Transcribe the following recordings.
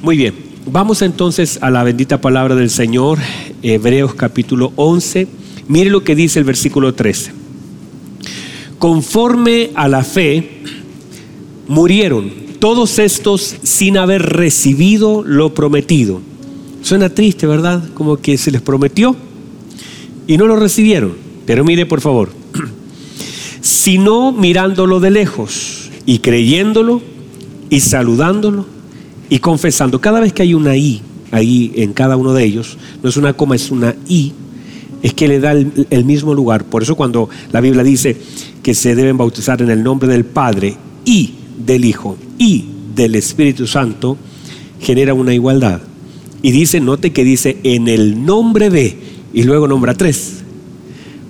Muy bien, vamos entonces a la bendita palabra del Señor, Hebreos capítulo 11. Mire lo que dice el versículo 13. Conforme a la fe, murieron todos estos sin haber recibido lo prometido. Suena triste, ¿verdad? Como que se les prometió y no lo recibieron. Pero mire, por favor, sino mirándolo de lejos y creyéndolo y saludándolo y confesando. Cada vez que hay una I ahí en cada uno de ellos, no es una coma, es una I, es que le da el, mismo lugar. Por eso cuando la Biblia dice que se deben bautizar en el nombre del Padre y del Hijo y del Espíritu Santo, genera una igualdad. Y dice, note que dice en el nombre de, y luego nombra tres,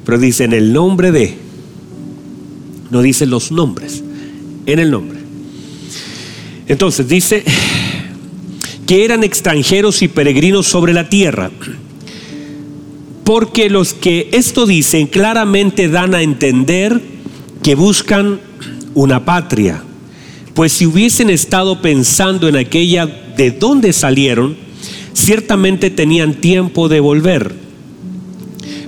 pero dice en el nombre de, no dice los nombres, en el nombre. Entonces dice que eran extranjeros y peregrinos sobre la tierra. Porque los que esto dicen claramente dan a entender que buscan una patria. Pues si hubiesen estado pensando en aquella de dónde salieron, ciertamente tenían tiempo de volver.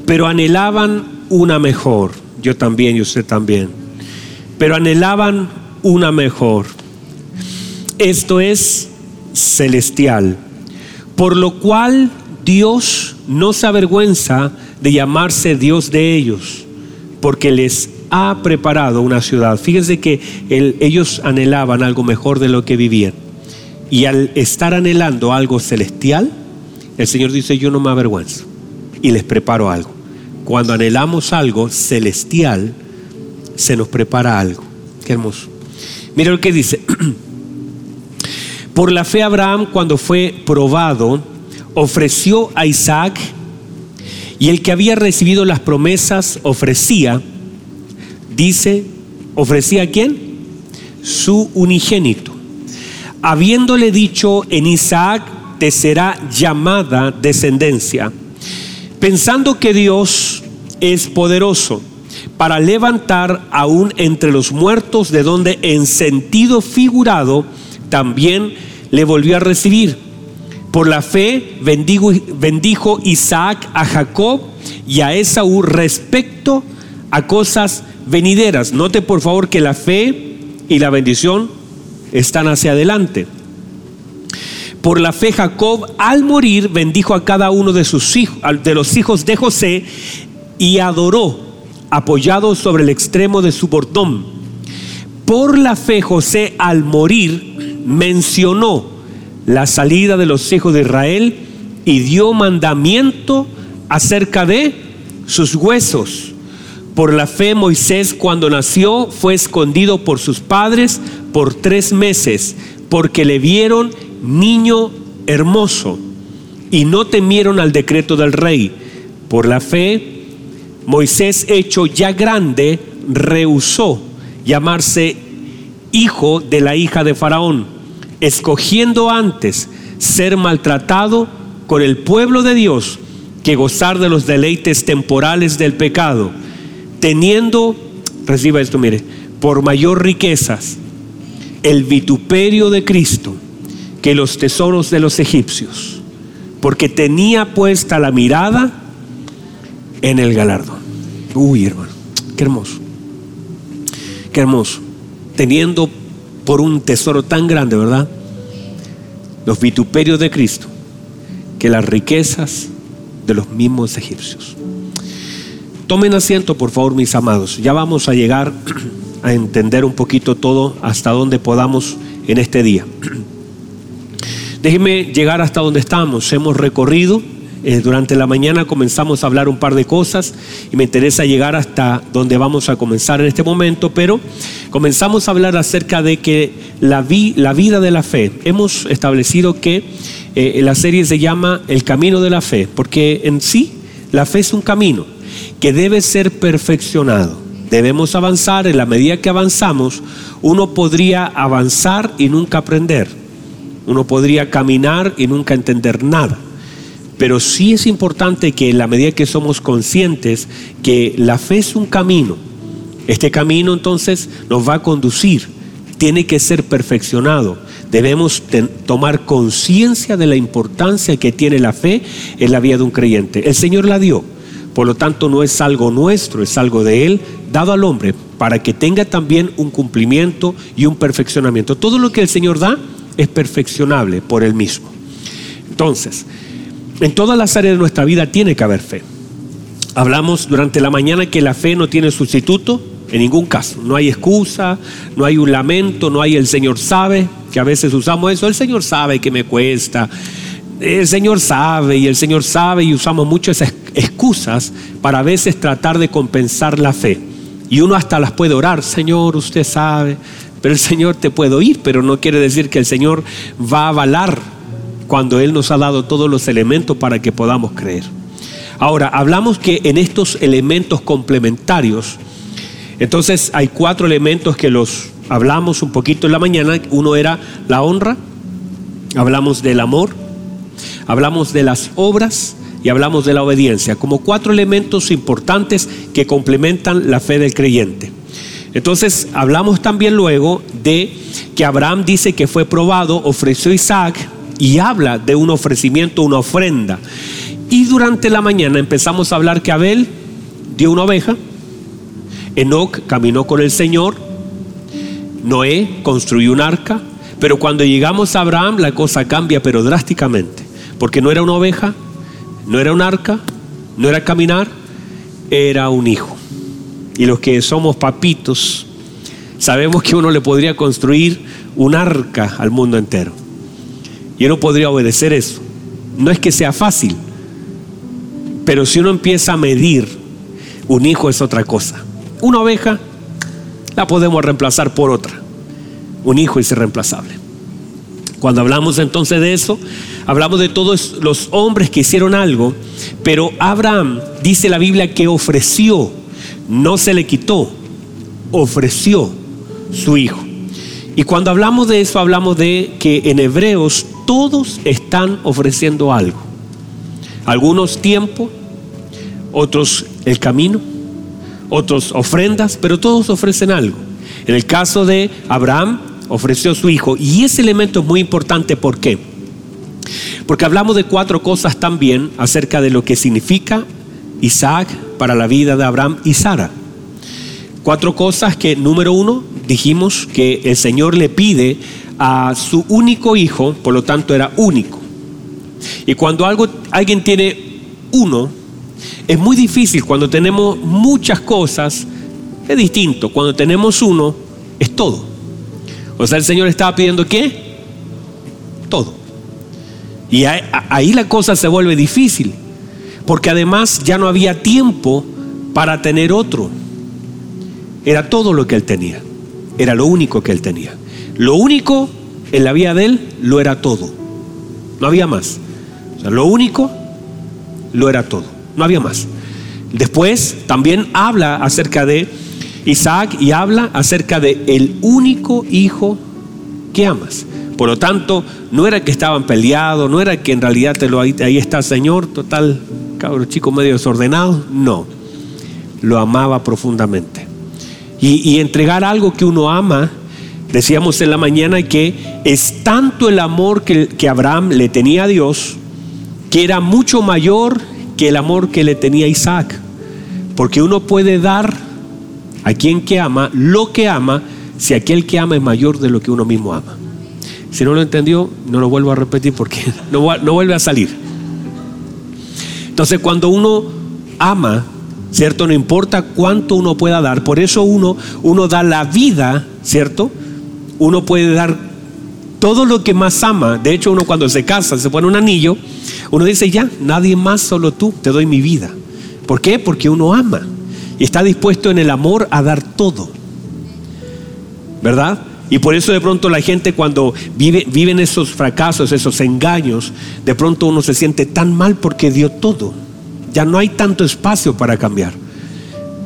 Pero anhelaban una mejor. Yo también y usted también. Pero anhelaban una mejor. Esto es celestial, por lo cual Dios no se avergüenza de llamarse Dios de ellos, porque les ha preparado una ciudad. Fíjense que ellos anhelaban algo mejor de lo que vivían. Y al estar anhelando algo celestial, el Señor dice, yo no me avergüenzo y les preparo algo. Cuando anhelamos algo celestial, se nos prepara algo. Qué hermoso. Mira lo que dice. Por la fe Abraham cuando fue probado, ofreció a Isaac y el que había recibido las promesas ofrecía, dice, ofrecía quién? Su unigénito. Habiéndole dicho en Isaac te será llamada descendencia, pensando que Dios es poderoso para levantar aún entre los muertos, de donde en sentido figurado también le volvió a recibir. Por la fe bendijo Isaac a Jacob y a Esaú respecto a cosas venideras. Note por favor que la fe y la bendición están hacia adelante. Por la fe Jacob al morir bendijo a cada uno de sus hijos, de los hijos de José y adoró apoyado sobre el extremo de su bordón. Por la fe José al morir mencionó la salida de los hijos de Israel y dio mandamiento acerca de sus huesos. Por la fe Moisés cuando nació fue escondido por sus padres por tres meses porque le vieron niño hermoso y no temieron al decreto del rey. Por la fe Moisés hecho ya grande rehusó llamarse hijo de la hija de Faraón, escogiendo antes ser maltratado con el pueblo de Dios que gozar de los deleites temporales del pecado, teniendo, reciba esto, mire, por mayor riquezas el vituperio de Cristo que los tesoros de los egipcios, porque tenía puesta la mirada en el galardón. Uy, hermano, qué hermoso, qué hermoso teniendo por un tesoro tan grande, ¿verdad? Los vituperios de Cristo, que las riquezas de los mismos egipcios. Tomen asiento, por favor, mis amados. Ya vamos a llegar a entender un poquito todo hasta donde podamos en este día. Déjenme llegar hasta donde estamos. Hemos recorrido eh, durante la mañana comenzamos a hablar un par de cosas y me interesa llegar hasta donde vamos a comenzar en este momento, pero comenzamos a hablar acerca de que la, vida de la fe, hemos establecido que eh, la serie se llama El Camino de la Fe, porque en sí la fe es un camino que debe ser perfeccionado. Debemos avanzar, en la medida que avanzamos, uno podría avanzar y nunca aprender. Uno podría caminar y nunca entender nada. Pero sí es importante que en la medida que somos conscientes que la fe es un camino, este camino entonces nos va a conducir, tiene que ser perfeccionado, debemos tomar conciencia de la importancia que tiene la fe en la vida de un creyente. El Señor la dio, por lo tanto no es algo nuestro, es algo de Él, dado al hombre, para que tenga también un cumplimiento y un perfeccionamiento. Todo lo que el Señor da es perfeccionable por Él mismo. Entonces, en todas las áreas de nuestra vida tiene que haber fe. Hablamos durante la mañana que la fe no tiene sustituto, en ningún caso. No hay excusa, no hay un lamento, no hay el Señor sabe, que a veces usamos eso, el Señor sabe que me cuesta, el Señor sabe y el Señor sabe y usamos muchas excusas para a veces tratar de compensar la fe. Y uno hasta las puede orar, Señor, usted sabe, pero el Señor te puede oír, pero no quiere decir que el Señor va a avalar cuando Él nos ha dado todos los elementos para que podamos creer. Ahora, hablamos que en estos elementos complementarios, entonces hay cuatro elementos que los hablamos un poquito en la mañana. Uno era la honra, hablamos del amor, hablamos de las obras y hablamos de la obediencia, como cuatro elementos importantes que complementan la fe del creyente. Entonces hablamos también luego de que Abraham dice que fue probado, ofreció Isaac y habla de un ofrecimiento, una ofrenda. Y durante la mañana empezamos a hablar que Abel dio una oveja, Enoch caminó con el Señor, Noé construyó un arca, pero cuando llegamos a Abraham la cosa cambia, pero drásticamente, porque no era una oveja, no era un arca, no era caminar, era un hijo. Y los que somos papitos, sabemos que uno le podría construir un arca al mundo entero. Y uno podría obedecer eso. No es que sea fácil, pero si uno empieza a medir, un hijo es otra cosa. Una oveja la podemos reemplazar por otra. Un hijo es irreemplazable. Cuando hablamos entonces de eso, hablamos de todos los hombres que hicieron algo, pero Abraham dice la Biblia que ofreció, no se le quitó, ofreció su hijo. Y cuando hablamos de eso, hablamos de que en Hebreos todos están ofreciendo algo. Algunos tiempo, otros el camino, otros ofrendas, pero todos ofrecen algo. En el caso de Abraham, ofreció a su hijo. Y ese elemento es muy importante, ¿por qué? Porque hablamos de cuatro cosas también acerca de lo que significa Isaac para la vida de Abraham y Sara. Cuatro cosas que, número uno, dijimos que el Señor le pide a su único hijo, por lo tanto era único. Y cuando algo, alguien tiene uno, es muy difícil cuando tenemos muchas cosas, es distinto. Cuando tenemos uno, es todo. O sea, el Señor estaba pidiendo qué? Todo. Y ahí, la cosa se vuelve difícil, porque además ya no había tiempo para tener otro. Era todo lo que él tenía. Era lo único que él tenía. Lo único en la vida de él lo era todo. No había más. Lo único lo era todo. No había más. Después también habla acerca de Isaac y habla acerca de el único hijo que amas. Por lo tanto, no era que estaban peleados, no era que en realidad lo, ahí, está Señor, total, cabrón chico medio desordenado. No, lo amaba profundamente. Y, entregar algo que uno ama, decíamos en la mañana que es tanto el amor que, que Abraham le tenía a Dios, que era mucho mayor que el amor que le tenía Isaac. Porque uno puede dar a quien que ama lo que ama si aquel que ama es mayor de lo que uno mismo ama. Si no lo entendió, no lo vuelvo a repetir porque no, no vuelve a salir. Entonces cuando uno ama, ¿cierto? No importa cuánto uno pueda dar, por eso uno, uno da la vida, ¿cierto? Uno puede dar todo lo que más ama. De hecho, uno cuando se casa, se pone un anillo, uno dice, ya, nadie más, solo tú, te doy mi vida. ¿Por qué? Porque uno ama y está dispuesto en el amor a dar todo. ¿Verdad? Y por eso de pronto la gente cuando vive, viven esos fracasos, esos engaños, de pronto uno se siente tan mal porque dio todo. Ya no hay tanto espacio para cambiar.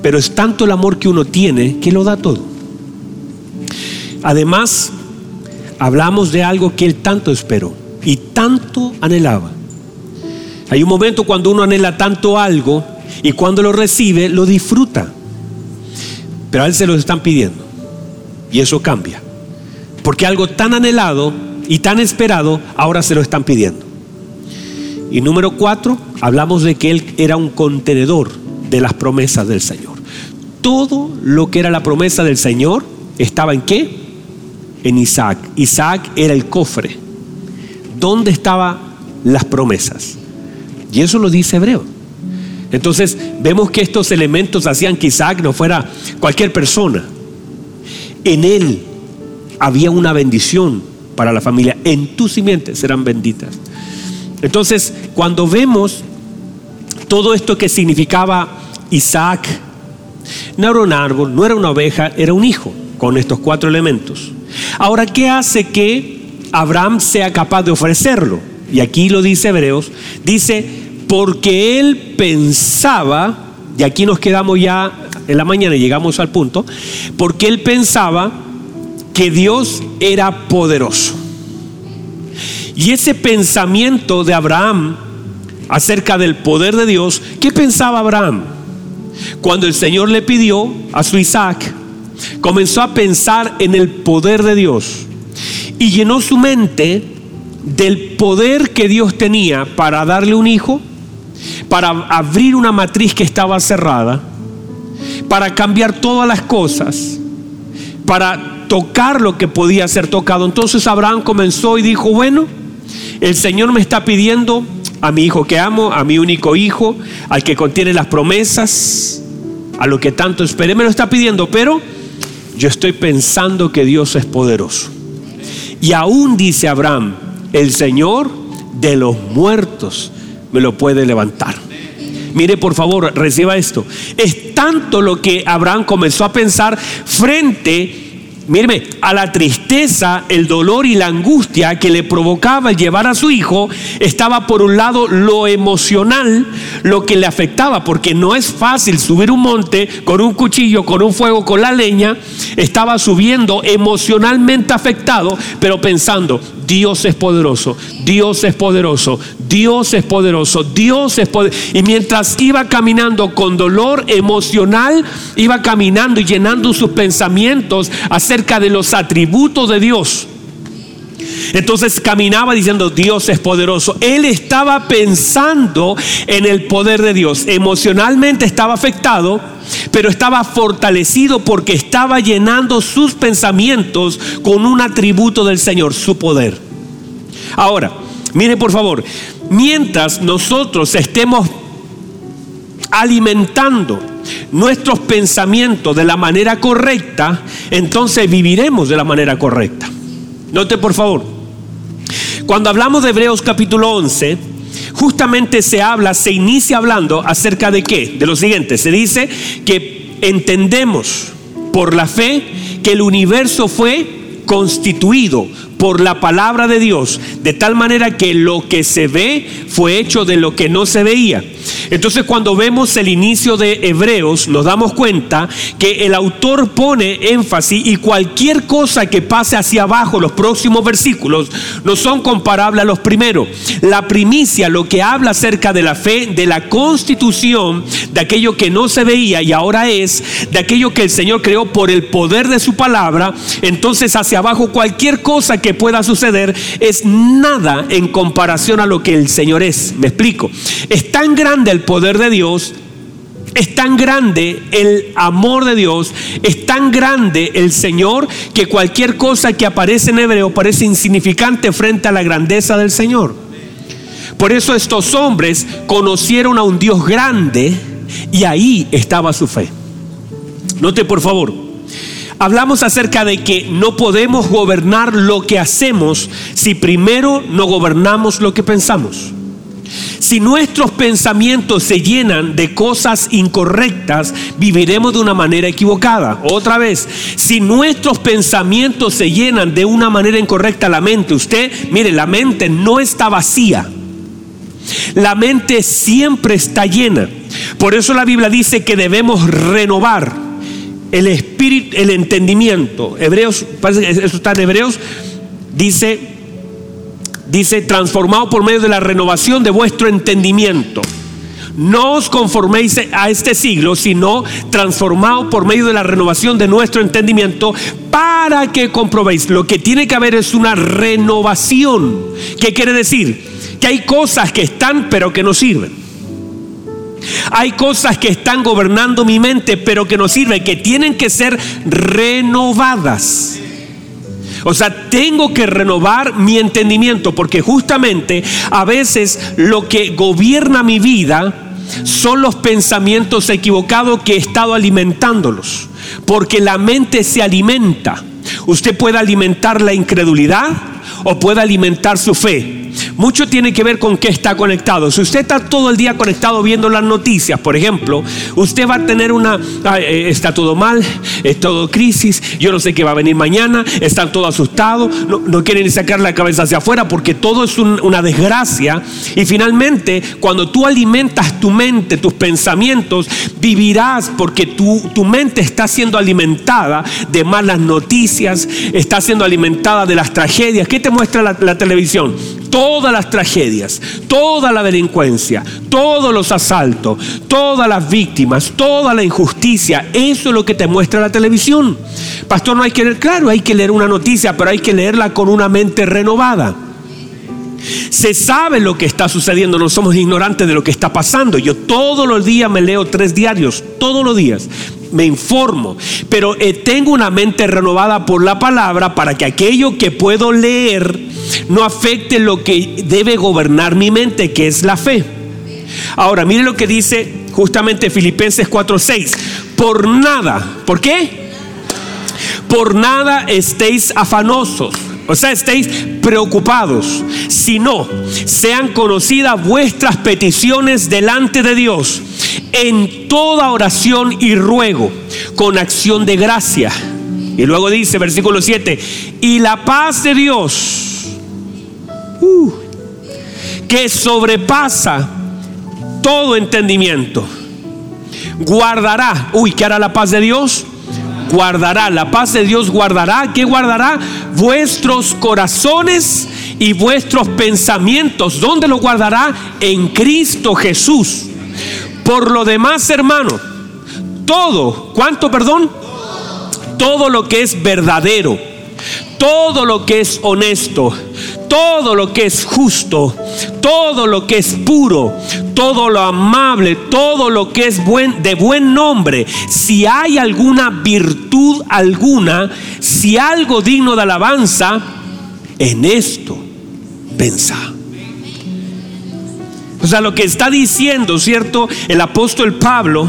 Pero es tanto el amor que uno tiene que lo da todo. Además, hablamos de algo que él tanto esperó y tanto anhelaba. Hay un momento cuando uno anhela tanto algo y cuando lo recibe lo disfruta. Pero a él se lo están pidiendo. Y eso cambia. Porque algo tan anhelado y tan esperado, ahora se lo están pidiendo. Y número cuatro, hablamos de que él era un contenedor de las promesas del Señor. Todo lo que era la promesa del Señor estaba en qué? En Isaac. Isaac era el cofre. ¿Dónde estaban las promesas? Y eso lo dice Hebreo. Entonces vemos que estos elementos hacían que Isaac no fuera cualquier persona. En él había una bendición para la familia. En tus simientes serán benditas. Entonces, cuando vemos todo esto que significaba Isaac, no era un árbol, no era una oveja, era un hijo con estos cuatro elementos. Ahora, ¿qué hace que Abraham sea capaz de ofrecerlo? Y aquí lo dice Hebreos, dice, porque él pensaba, y aquí nos quedamos ya en la mañana, llegamos al punto, porque él pensaba que Dios era poderoso. Y ese pensamiento de Abraham acerca del poder de Dios, ¿qué pensaba Abraham? Cuando el Señor le pidió a su Isaac, comenzó a pensar en el poder de Dios y llenó su mente del poder que Dios tenía para darle un hijo para abrir una matriz que estaba cerrada, para cambiar todas las cosas, para tocar lo que podía ser tocado. Entonces Abraham comenzó y dijo, bueno, el Señor me está pidiendo a mi hijo que amo, a mi único hijo, al que contiene las promesas, a lo que tanto esperé, me lo está pidiendo, pero yo estoy pensando que Dios es poderoso. Y aún dice Abraham, el Señor de los muertos me lo puede levantar. Mire, por favor, reciba esto. Es tanto lo que Abraham comenzó a pensar frente Míreme, a la tristeza, el dolor y la angustia que le provocaba el llevar a su hijo, estaba por un lado lo emocional, lo que le afectaba, porque no es fácil subir un monte con un cuchillo, con un fuego, con la leña. Estaba subiendo emocionalmente afectado, pero pensando, Dios es poderoso, Dios es poderoso, Dios es poderoso, Dios es poderoso. Y mientras iba caminando con dolor emocional, iba caminando y llenando sus pensamientos acerca de los atributos de Dios. Entonces caminaba diciendo, Dios es poderoso. Él estaba pensando en el poder de Dios. Emocionalmente estaba afectado, pero estaba fortalecido porque estaba llenando sus pensamientos con un atributo del Señor, su poder. Ahora, mire por favor, mientras nosotros estemos alimentando nuestros pensamientos de la manera correcta, entonces viviremos de la manera correcta. Note por favor, cuando hablamos de Hebreos capítulo 11, justamente se habla, se inicia hablando acerca de qué? De lo siguiente, se dice que entendemos por la fe que el universo fue constituido por la palabra de Dios, de tal manera que lo que se ve fue hecho de lo que no se veía. Entonces cuando vemos el inicio de Hebreos nos damos cuenta que el autor pone énfasis y cualquier cosa que pase hacia abajo, los próximos versículos, no son comparables a los primeros. La primicia, lo que habla acerca de la fe, de la constitución, de aquello que no se veía y ahora es, de aquello que el Señor creó por el poder de su palabra, entonces hacia abajo cualquier cosa que pueda suceder es nada en comparación a lo que el Señor es. Me explico. Es tan grande el poder de Dios es tan grande el amor de Dios, es tan grande el Señor que cualquier cosa que aparece en hebreo parece insignificante frente a la grandeza del Señor. Por eso estos hombres conocieron a un Dios grande y ahí estaba su fe. Note por favor, hablamos acerca de que no podemos gobernar lo que hacemos si primero no gobernamos lo que pensamos. Si nuestros pensamientos se llenan de cosas incorrectas, viviremos de una manera equivocada. Otra vez, si nuestros pensamientos se llenan de una manera incorrecta, la mente, usted, mire, la mente no está vacía. La mente siempre está llena. Por eso la Biblia dice que debemos renovar el espíritu, el entendimiento. Hebreos, parece que eso está en Hebreos, dice, dice, transformado por medio de la renovación de vuestro entendimiento. No os conforméis a este siglo, sino transformado por medio de la renovación de nuestro entendimiento para que comprobéis. Lo que tiene que haber es una renovación. ¿Qué quiere decir? Que hay cosas que están pero que no sirven. Hay cosas que están gobernando mi mente pero que no sirven, que tienen que ser renovadas. O sea, tengo que renovar mi entendimiento porque justamente a veces lo que gobierna mi vida son los pensamientos equivocados que he estado alimentándolos. Porque la mente se alimenta. Usted puede alimentar la incredulidad o puede alimentar su fe. Mucho tiene que ver con qué está conectado. Si usted está todo el día conectado viendo las noticias, por ejemplo, usted va a tener una, eh, está todo mal, es todo crisis, yo no sé qué va a venir mañana, están todos asustados, no, quieren ni sacar la cabeza hacia afuera porque todo es una desgracia. Y finalmente, cuando tú alimentas tu mente, tus pensamientos, vivirás porque tu, tu mente está siendo alimentada de malas noticias, está siendo alimentada de las tragedias. ¿Qué te muestra la, la televisión? Todas las tragedias, toda la delincuencia, todos los asaltos, todas las víctimas, toda la injusticia. Eso es lo que te muestra la televisión. Pastor, no hay que leer, claro, hay que leer una noticia, pero hay que leerla con una mente renovada. Se sabe lo que está sucediendo, no somos ignorantes de lo que está pasando. Yo todos los días me leo tres diarios, todos los días me informo, pero eh, tengo una mente renovada por la palabra para que aquello que puedo leer no afecte lo que debe gobernar mi mente, que es la fe. Ahora, mire lo que dice justamente Filipenses 4:6. Por nada, ¿por qué? Por nada estéis afanosos o sea, estéis preocupados, sino sean conocidas vuestras peticiones delante de Dios en toda oración y ruego, con acción de gracia. Y luego dice, versículo 7, y la paz de Dios, uh, que sobrepasa todo entendimiento, guardará, uy, ¿qué hará la paz de Dios? guardará, la paz de Dios guardará, ¿qué guardará? Vuestros corazones y vuestros pensamientos. ¿Dónde lo guardará? En Cristo Jesús. Por lo demás, hermano, todo, ¿cuánto perdón? Todo lo que es verdadero, todo lo que es honesto, todo lo que es justo, todo lo que es puro, todo lo amable, todo lo que es buen, de buen nombre, si hay alguna virtud alguna, si algo digno de alabanza, en esto pensa. O sea, lo que está diciendo, ¿cierto? El apóstol Pablo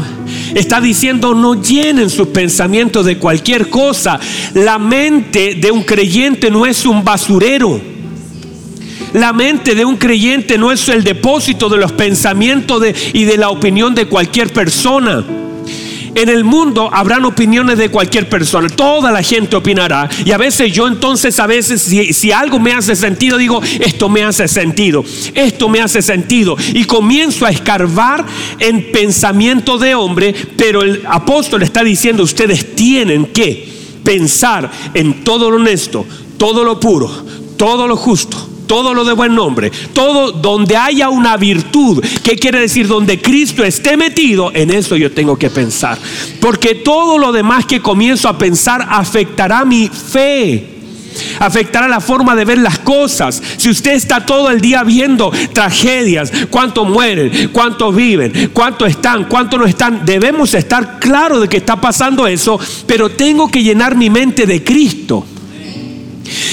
está diciendo, no llenen sus pensamientos de cualquier cosa. La mente de un creyente no es un basurero. La mente de un creyente no es el depósito de los pensamientos y de la opinión de cualquier persona. En el mundo habrán opiniones de cualquier persona, toda la gente opinará. Y a veces yo entonces, a veces, si, si, algo me hace sentido, digo, esto me hace sentido, esto me hace sentido. Y comienzo a escarbar en pensamiento de hombre, pero el apóstol está diciendo, ustedes tienen que pensar en todo lo honesto, todo lo puro, todo lo justo todo lo de buen nombre, todo donde haya una virtud, ¿qué quiere decir? Donde Cristo esté metido, en eso yo tengo que pensar. Porque todo lo demás que comienzo a pensar afectará mi fe afectará la forma de ver las cosas. Si usted está todo el día viendo tragedias, cuántos mueren, cuántos viven, cuántos están, cuántos no están, debemos estar claros de que está pasando eso, pero tengo que llenar mi mente de Cristo.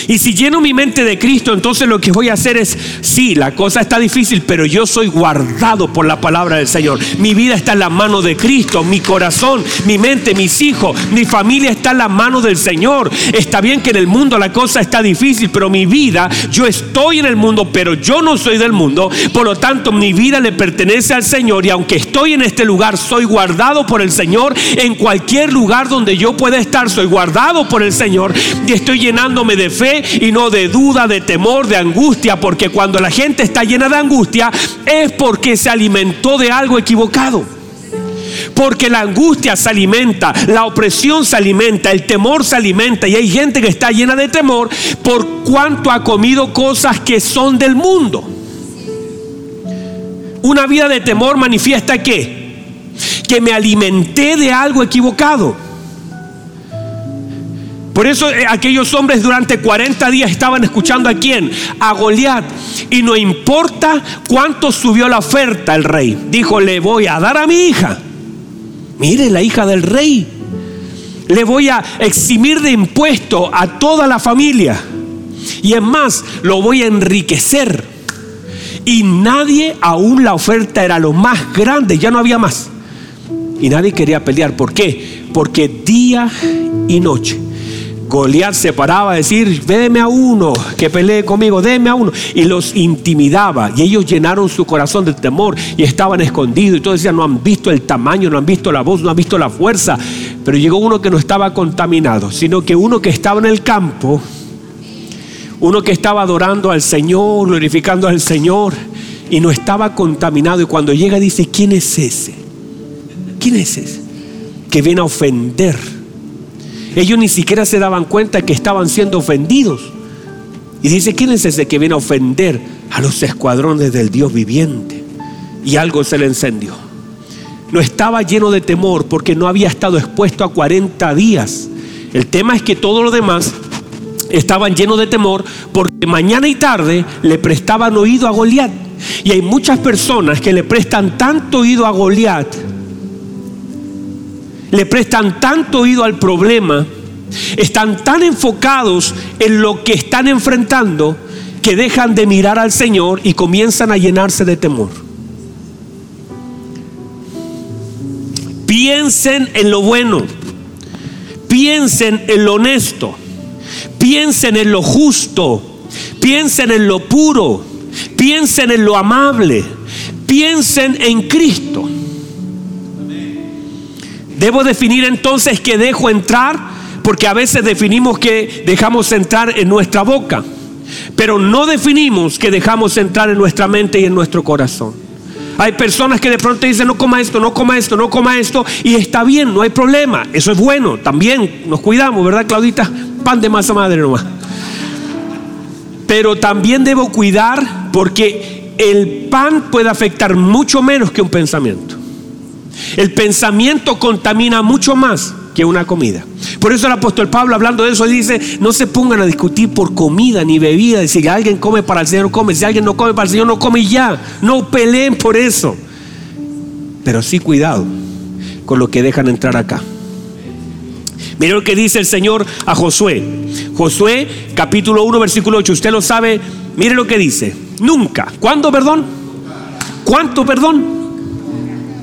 Y si lleno mi mente de Cristo, entonces lo que voy a hacer es, sí, la cosa está difícil, pero yo soy guardado por la palabra del Señor. Mi vida está en la mano de Cristo, mi corazón, mi mente, mis hijos, mi familia está en la mano del Señor. Está bien que en el mundo la cosa está difícil, pero mi vida, yo estoy en el mundo, pero yo no soy del mundo. Por lo tanto, mi vida le pertenece al Señor y aunque estoy en este lugar, soy guardado por el Señor. En cualquier lugar donde yo pueda estar, soy guardado por el Señor y estoy llenándome de fe y no de duda, de temor, de angustia, porque cuando la gente está llena de angustia es porque se alimentó de algo equivocado. Porque la angustia se alimenta, la opresión se alimenta, el temor se alimenta y hay gente que está llena de temor por cuanto ha comido cosas que son del mundo. Una vida de temor manifiesta que que me alimenté de algo equivocado. Por eso eh, aquellos hombres durante 40 días estaban escuchando a quién? A Goliat. Y no importa cuánto subió la oferta el rey. Dijo, le voy a dar a mi hija. Mire, la hija del rey. Le voy a eximir de impuesto a toda la familia. Y es más, lo voy a enriquecer. Y nadie, aún la oferta era lo más grande, ya no había más. Y nadie quería pelear. ¿Por qué? Porque día y noche Goliat se paraba a decir, déme a uno que pelee conmigo, déme a uno. Y los intimidaba. Y ellos llenaron su corazón de temor y estaban escondidos. Y todos decían, no han visto el tamaño, no han visto la voz, no han visto la fuerza. Pero llegó uno que no estaba contaminado, sino que uno que estaba en el campo, uno que estaba adorando al Señor, glorificando al Señor, y no estaba contaminado. Y cuando llega dice, ¿quién es ese? ¿Quién es ese? Que viene a ofender ellos ni siquiera se daban cuenta que estaban siendo ofendidos. Y dice, ¿quién es ese que viene a ofender a los escuadrones del Dios viviente? Y algo se le encendió. No estaba lleno de temor porque no había estado expuesto a 40 días. El tema es que todos los demás estaban llenos de temor porque mañana y tarde le prestaban oído a Goliat. Y hay muchas personas que le prestan tanto oído a Goliat le prestan tanto oído al problema, están tan enfocados en lo que están enfrentando, que dejan de mirar al Señor y comienzan a llenarse de temor. Piensen en lo bueno, piensen en lo honesto, piensen en lo justo, piensen en lo puro, piensen en lo amable, piensen en Cristo. Debo definir entonces que dejo entrar, porque a veces definimos que dejamos entrar en nuestra boca, pero no definimos que dejamos entrar en nuestra mente y en nuestro corazón. Hay personas que de pronto dicen, no coma esto, no coma esto, no coma esto, y está bien, no hay problema, eso es bueno, también nos cuidamos, ¿verdad, Claudita? Pan de masa madre nomás. Pero también debo cuidar porque el pan puede afectar mucho menos que un pensamiento. El pensamiento contamina mucho más que una comida. Por eso el apóstol Pablo hablando de eso dice, no se pongan a discutir por comida ni bebida, si alguien come para el Señor come, si alguien no come para el Señor no come ya, no peleen por eso. Pero sí cuidado con lo que dejan entrar acá. Mire lo que dice el Señor a Josué. Josué capítulo 1 versículo 8, usted lo sabe, mire lo que dice. Nunca. ¿Cuándo perdón? ¿Cuánto perdón?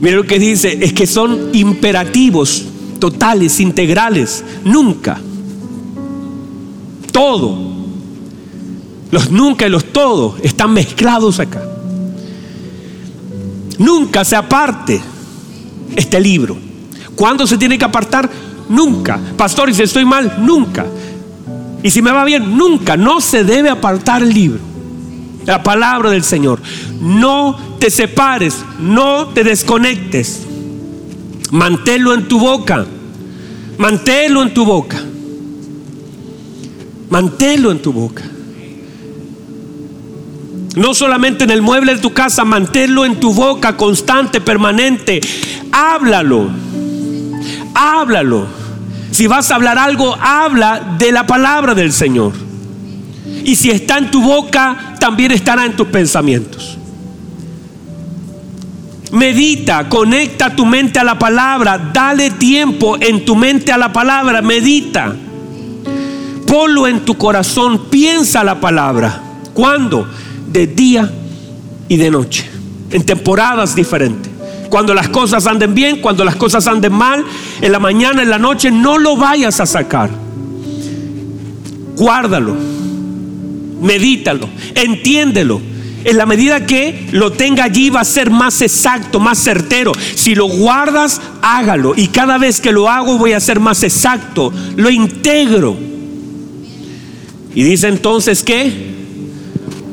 Mira lo que dice, es que son imperativos totales, integrales. Nunca. Todo. Los nunca y los todo están mezclados acá. Nunca se aparte este libro. ¿Cuándo se tiene que apartar? Nunca. Pastor, y si estoy mal, nunca. Y si me va bien, nunca. No se debe apartar el libro. La palabra del Señor. No te separes, no te desconectes. Manténlo en tu boca. Manténlo en tu boca. Manténlo en tu boca. No solamente en el mueble de tu casa, manténlo en tu boca constante, permanente. Háblalo. Háblalo. Si vas a hablar algo, habla de la palabra del Señor. Y si está en tu boca, también estará en tus pensamientos. Medita, conecta tu mente a la palabra, dale tiempo en tu mente a la palabra, medita. Ponlo en tu corazón, piensa la palabra. ¿Cuándo? De día y de noche, en temporadas diferentes. Cuando las cosas anden bien, cuando las cosas anden mal, en la mañana, en la noche, no lo vayas a sacar. Guárdalo, medítalo, entiéndelo en la medida que lo tenga allí va a ser más exacto, más certero. Si lo guardas, hágalo. Y cada vez que lo hago voy a ser más exacto. Lo integro. Y dice entonces que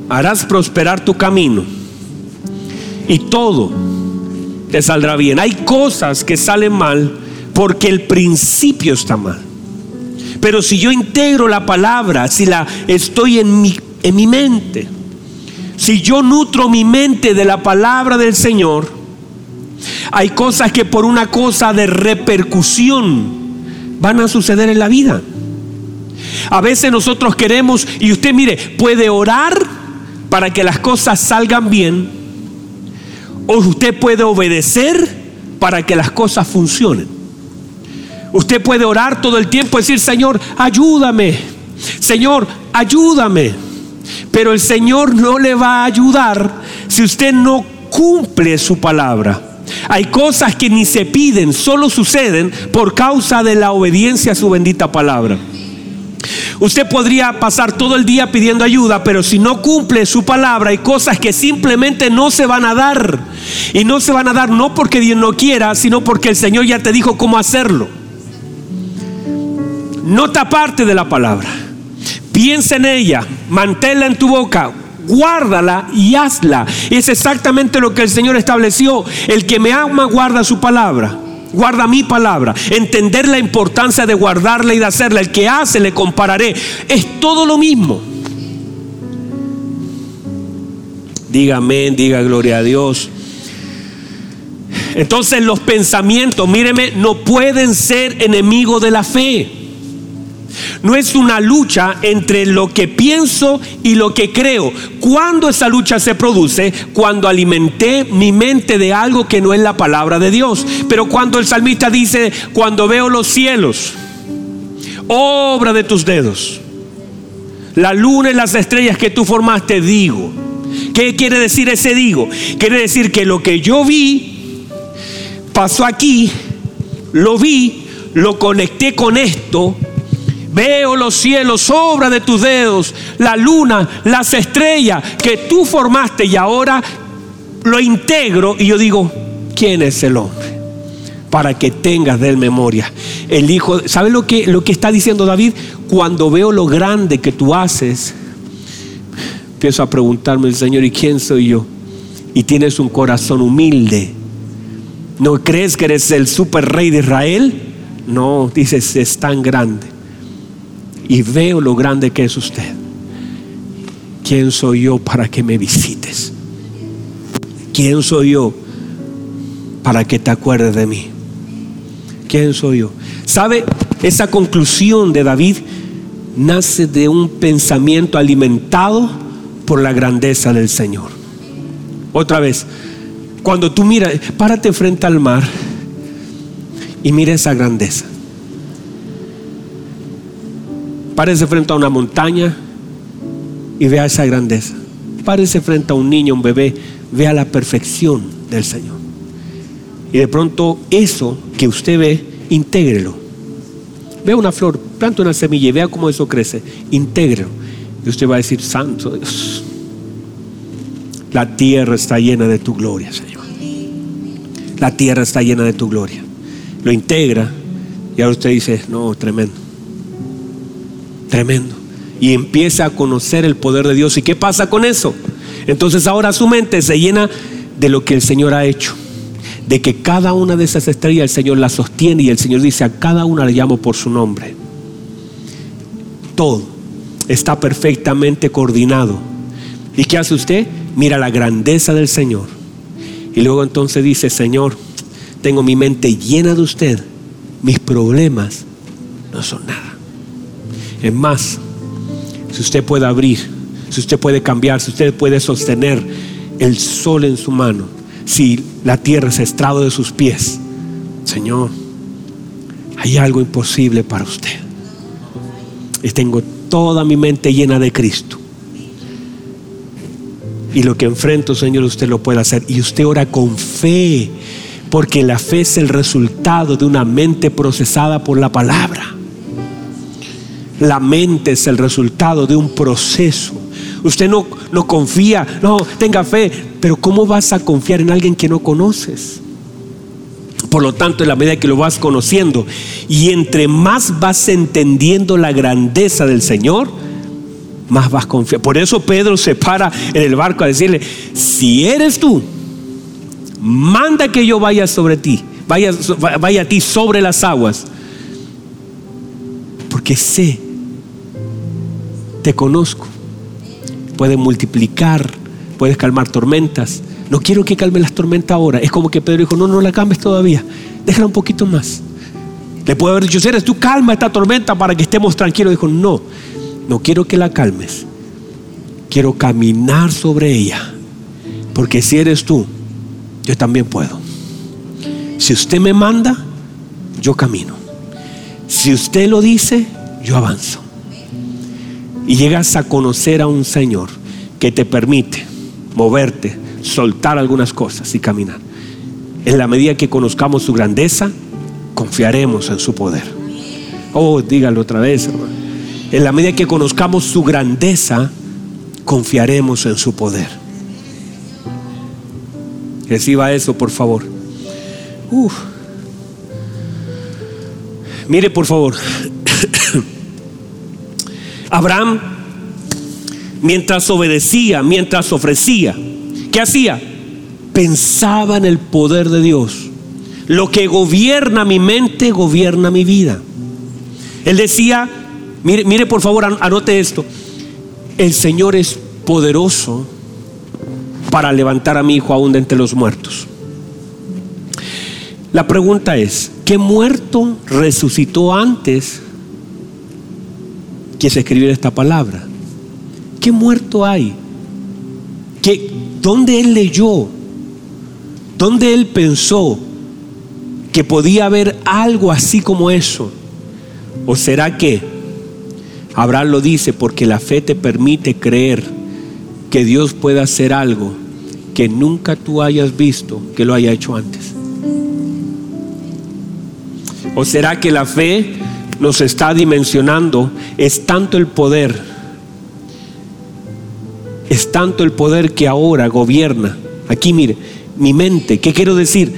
harás prosperar tu camino. Y todo te saldrá bien. Hay cosas que salen mal porque el principio está mal. Pero si yo integro la palabra, si la estoy en mi, en mi mente, si yo nutro mi mente de la palabra del Señor, hay cosas que por una cosa de repercusión van a suceder en la vida. A veces nosotros queremos, y usted mire, puede orar para que las cosas salgan bien, o usted puede obedecer para que las cosas funcionen. Usted puede orar todo el tiempo y decir, Señor, ayúdame. Señor, ayúdame. Pero el Señor no le va a ayudar si usted no cumple su palabra. Hay cosas que ni se piden, solo suceden por causa de la obediencia a su bendita palabra. Usted podría pasar todo el día pidiendo ayuda, pero si no cumple su palabra, hay cosas que simplemente no se van a dar. Y no se van a dar no porque Dios no quiera, sino porque el Señor ya te dijo cómo hacerlo. Nota parte de la palabra. Piensa en ella, manténla en tu boca, guárdala y hazla. Es exactamente lo que el Señor estableció. El que me ama guarda su palabra. Guarda mi palabra. Entender la importancia de guardarla y de hacerla. El que hace le compararé. Es todo lo mismo. Diga amén, diga gloria a Dios. Entonces los pensamientos, míreme, no pueden ser enemigos de la fe. No es una lucha entre lo que pienso y lo que creo. ¿Cuándo esa lucha se produce? Cuando alimenté mi mente de algo que no es la palabra de Dios. Pero cuando el salmista dice, cuando veo los cielos, obra de tus dedos, la luna y las estrellas que tú formaste, digo. ¿Qué quiere decir ese digo? Quiere decir que lo que yo vi pasó aquí, lo vi, lo conecté con esto Veo los cielos, obra de tus dedos, la luna, las estrellas que tú formaste y ahora lo integro y yo digo, ¿quién es el hombre? Para que tengas de él memoria. El hijo, ¿sabes lo que, lo que está diciendo David? Cuando veo lo grande que tú haces, empiezo a preguntarme el Señor, ¿y quién soy yo? Y tienes un corazón humilde. ¿No crees que eres el super rey de Israel? No, dices, es tan grande y veo lo grande que es usted. ¿Quién soy yo para que me visites? ¿Quién soy yo para que te acuerdes de mí? ¿Quién soy yo? ¿Sabe? Esa conclusión de David nace de un pensamiento alimentado por la grandeza del Señor. Otra vez, cuando tú miras, párate frente al mar y mira esa grandeza. Párese frente a una montaña y vea esa grandeza. Párese frente a un niño, un bebé, vea la perfección del Señor. Y de pronto eso que usted ve, intégrelo. Vea una flor, planta una semilla y vea cómo eso crece. Intégrelo. Y usted va a decir, Santo Dios, la tierra está llena de tu gloria, Señor. La tierra está llena de tu gloria. Lo integra y ahora usted dice, no, tremendo. Tremendo. Y empieza a conocer el poder de Dios. ¿Y qué pasa con eso? Entonces ahora su mente se llena de lo que el Señor ha hecho. De que cada una de esas estrellas el Señor la sostiene y el Señor dice a cada una le llamo por su nombre. Todo está perfectamente coordinado. ¿Y qué hace usted? Mira la grandeza del Señor. Y luego entonces dice, Señor, tengo mi mente llena de usted. Mis problemas no son nada. Es más, si usted puede abrir, si usted puede cambiar, si usted puede sostener el sol en su mano, si la tierra es estrado de sus pies, Señor, hay algo imposible para usted. Y tengo toda mi mente llena de Cristo. Y lo que enfrento, Señor, usted lo puede hacer. Y usted ora con fe, porque la fe es el resultado de una mente procesada por la palabra. La mente es el resultado de un proceso. usted no, no confía, no, tenga fe, pero ¿cómo vas a confiar en alguien que no conoces? Por lo tanto, en la medida que lo vas conociendo y entre más vas entendiendo la grandeza del Señor, más vas confiar. Por eso Pedro se para en el barco a decirle, si eres tú, manda que yo vaya sobre ti, vaya, vaya a ti sobre las aguas, porque sé, te conozco, puedes multiplicar, puedes calmar tormentas. No quiero que calme las tormentas ahora. Es como que Pedro dijo, no, no la calmes todavía, déjala un poquito más. Le puede haber dicho, eres tú, calma esta tormenta para que estemos tranquilos. Dijo, no, no quiero que la calmes. Quiero caminar sobre ella. Porque si eres tú, yo también puedo. Si usted me manda, yo camino. Si usted lo dice, yo avanzo. Y llegas a conocer a un Señor que te permite moverte, soltar algunas cosas y caminar. En la medida que conozcamos su grandeza, confiaremos en su poder. Oh, dígalo otra vez, hermano. En la medida que conozcamos su grandeza, confiaremos en su poder. Reciba eso, por favor. Mire, por favor. Abraham, mientras obedecía, mientras ofrecía, ¿qué hacía? Pensaba en el poder de Dios. Lo que gobierna mi mente, gobierna mi vida. Él decía, Mire, mire por favor, anote esto. El Señor es poderoso para levantar a mi hijo aún de entre los muertos. La pregunta es, ¿qué muerto resucitó antes que se escribiera esta palabra? ¿Qué muerto hay? ¿Qué, ¿Dónde él leyó? ¿Dónde él pensó que podía haber algo así como eso? ¿O será que Abraham lo dice porque la fe te permite creer que Dios puede hacer algo que nunca tú hayas visto que lo haya hecho antes. ¿O será que la fe nos está dimensionando? Es tanto el poder, es tanto el poder que ahora gobierna. Aquí mire, mi mente, ¿qué quiero decir?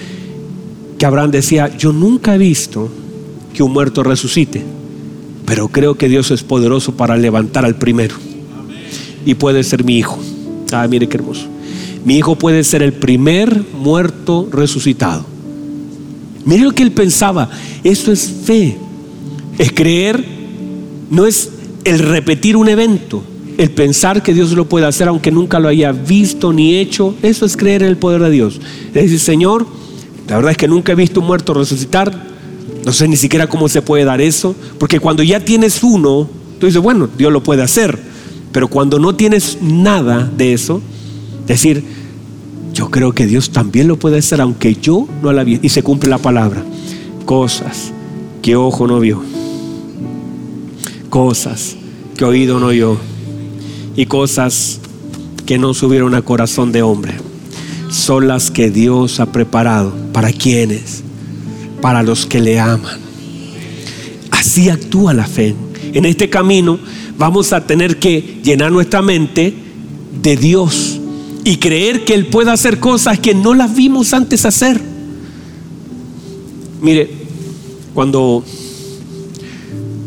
Que Abraham decía, yo nunca he visto que un muerto resucite. Pero creo que Dios es poderoso para levantar al primero. Y puede ser mi hijo. Ah, mire qué hermoso. Mi hijo puede ser el primer muerto resucitado. Mire lo que él pensaba. Esto es fe. Es creer, no es el repetir un evento, el pensar que Dios lo puede hacer aunque nunca lo haya visto ni hecho. Eso es creer en el poder de Dios. Es decir, Señor, la verdad es que nunca he visto un muerto resucitar. No sé ni siquiera cómo se puede dar eso, porque cuando ya tienes uno, tú dices, bueno, Dios lo puede hacer, pero cuando no tienes nada de eso, decir, yo creo que Dios también lo puede hacer, aunque yo no la vi, y se cumple la palabra, cosas que ojo no vio, cosas que oído no oyó, y cosas que no subieron a corazón de hombre, son las que Dios ha preparado para quienes para los que le aman. Así actúa la fe. En este camino vamos a tener que llenar nuestra mente de Dios y creer que Él puede hacer cosas que no las vimos antes hacer. Mire, cuando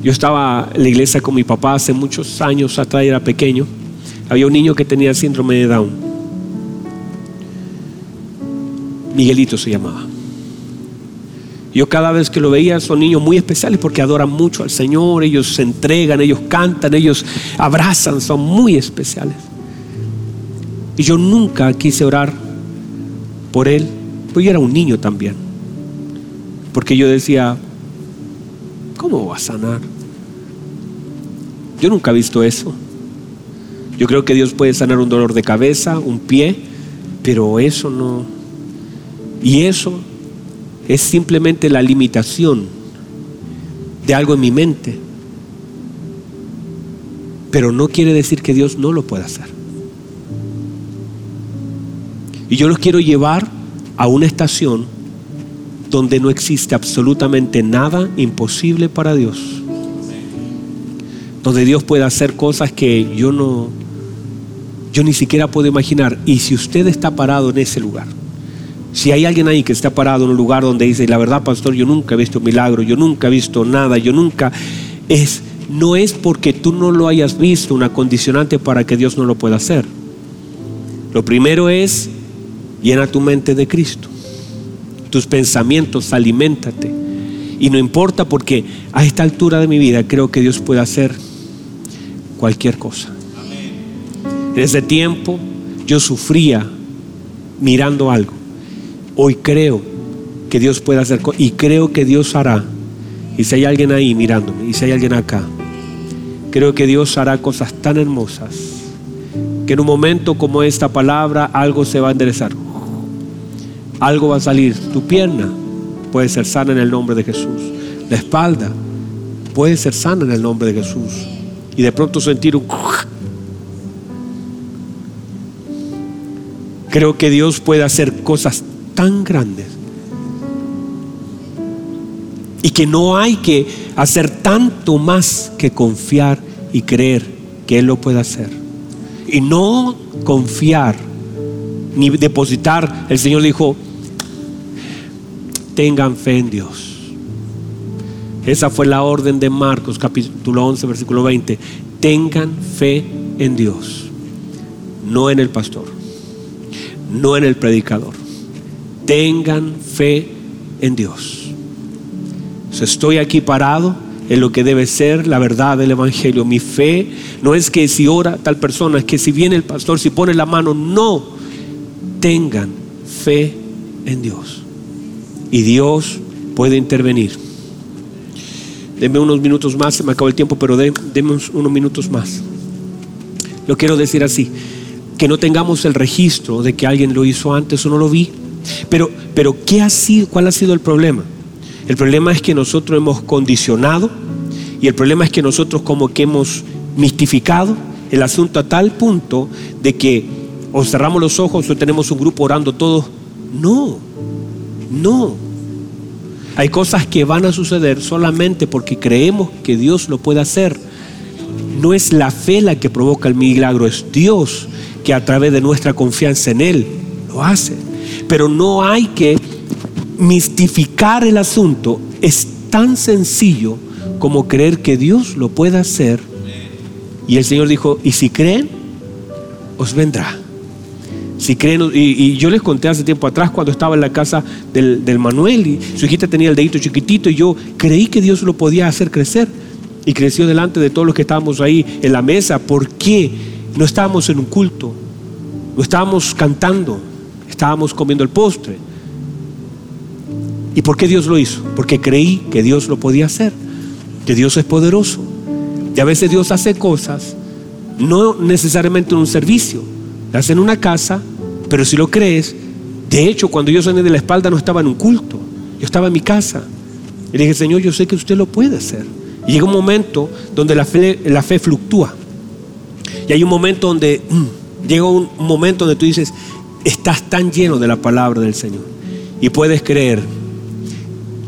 yo estaba en la iglesia con mi papá hace muchos años atrás, era pequeño, había un niño que tenía síndrome de Down. Miguelito se llamaba. Yo cada vez que lo veía son niños muy especiales porque adoran mucho al Señor, ellos se entregan, ellos cantan, ellos abrazan, son muy especiales. Y yo nunca quise orar por él, porque yo era un niño también. Porque yo decía, ¿cómo va a sanar? Yo nunca he visto eso. Yo creo que Dios puede sanar un dolor de cabeza, un pie, pero eso no. Y eso es simplemente la limitación de algo en mi mente. Pero no quiere decir que Dios no lo pueda hacer. Y yo los quiero llevar a una estación donde no existe absolutamente nada imposible para Dios. Donde Dios puede hacer cosas que yo no, yo ni siquiera puedo imaginar. Y si usted está parado en ese lugar, si hay alguien ahí que está parado en un lugar donde dice, la verdad, pastor, yo nunca he visto un milagro, yo nunca he visto nada, yo nunca es no es porque tú no lo hayas visto una condicionante para que Dios no lo pueda hacer. Lo primero es llena tu mente de Cristo. Tus pensamientos, aliméntate. Y no importa porque a esta altura de mi vida creo que Dios puede hacer cualquier cosa. En ese tiempo yo sufría mirando algo. Hoy creo que Dios puede hacer y creo que Dios hará. Y si hay alguien ahí mirándome, y si hay alguien acá, creo que Dios hará cosas tan hermosas que en un momento como esta palabra algo se va a enderezar. Algo va a salir. Tu pierna puede ser sana en el nombre de Jesús. La espalda puede ser sana en el nombre de Jesús. Y de pronto sentir un... Creo que Dios puede hacer cosas tan grandes y que no hay que hacer tanto más que confiar y creer que Él lo puede hacer. Y no confiar ni depositar. El Señor dijo, tengan fe en Dios. Esa fue la orden de Marcos capítulo 11 versículo 20. Tengan fe en Dios, no en el pastor, no en el predicador. Tengan fe en Dios. estoy aquí parado en lo que debe ser la verdad del Evangelio. Mi fe no es que si ora tal persona, es que si viene el pastor, si pone la mano, no. Tengan fe en Dios. Y Dios puede intervenir. Denme unos minutos más, se me acabó el tiempo, pero denme unos minutos más. Lo quiero decir así, que no tengamos el registro de que alguien lo hizo antes o no lo vi. Pero, pero ¿qué ha sido, ¿cuál ha sido el problema? El problema es que nosotros hemos condicionado y el problema es que nosotros como que hemos mistificado el asunto a tal punto de que o cerramos los ojos o tenemos un grupo orando todos. No, no. Hay cosas que van a suceder solamente porque creemos que Dios lo puede hacer. No es la fe la que provoca el milagro, es Dios que a través de nuestra confianza en Él lo hace. Pero no hay que mistificar el asunto es tan sencillo como creer que Dios lo puede hacer. Y el Señor dijo, y si creen, os vendrá. Si creen, y, yo les conté hace tiempo atrás cuando estaba en la casa del, Manuel y su hijita tenía el dedito chiquitito y yo creí que Dios lo podía hacer crecer. Y creció delante de todos los que estábamos ahí en la mesa. ¿Por qué? No estábamos en un culto, no estábamos cantando, estábamos comiendo el postre. ¿Y por qué Dios lo hizo? Porque creí que Dios lo podía hacer, que Dios es poderoso. Y a veces Dios hace cosas, no necesariamente en un servicio, lo hace en una casa, pero si lo crees, de hecho cuando yo sané de la espalda no estaba en un culto, yo estaba en mi casa. Y dije, Señor, yo sé que usted lo puede hacer. Y llega un momento donde la fe, la fe fluctúa. Y hay un momento donde, mm, llega un momento donde tú dices, estás tan lleno de la palabra del Señor. Y puedes creer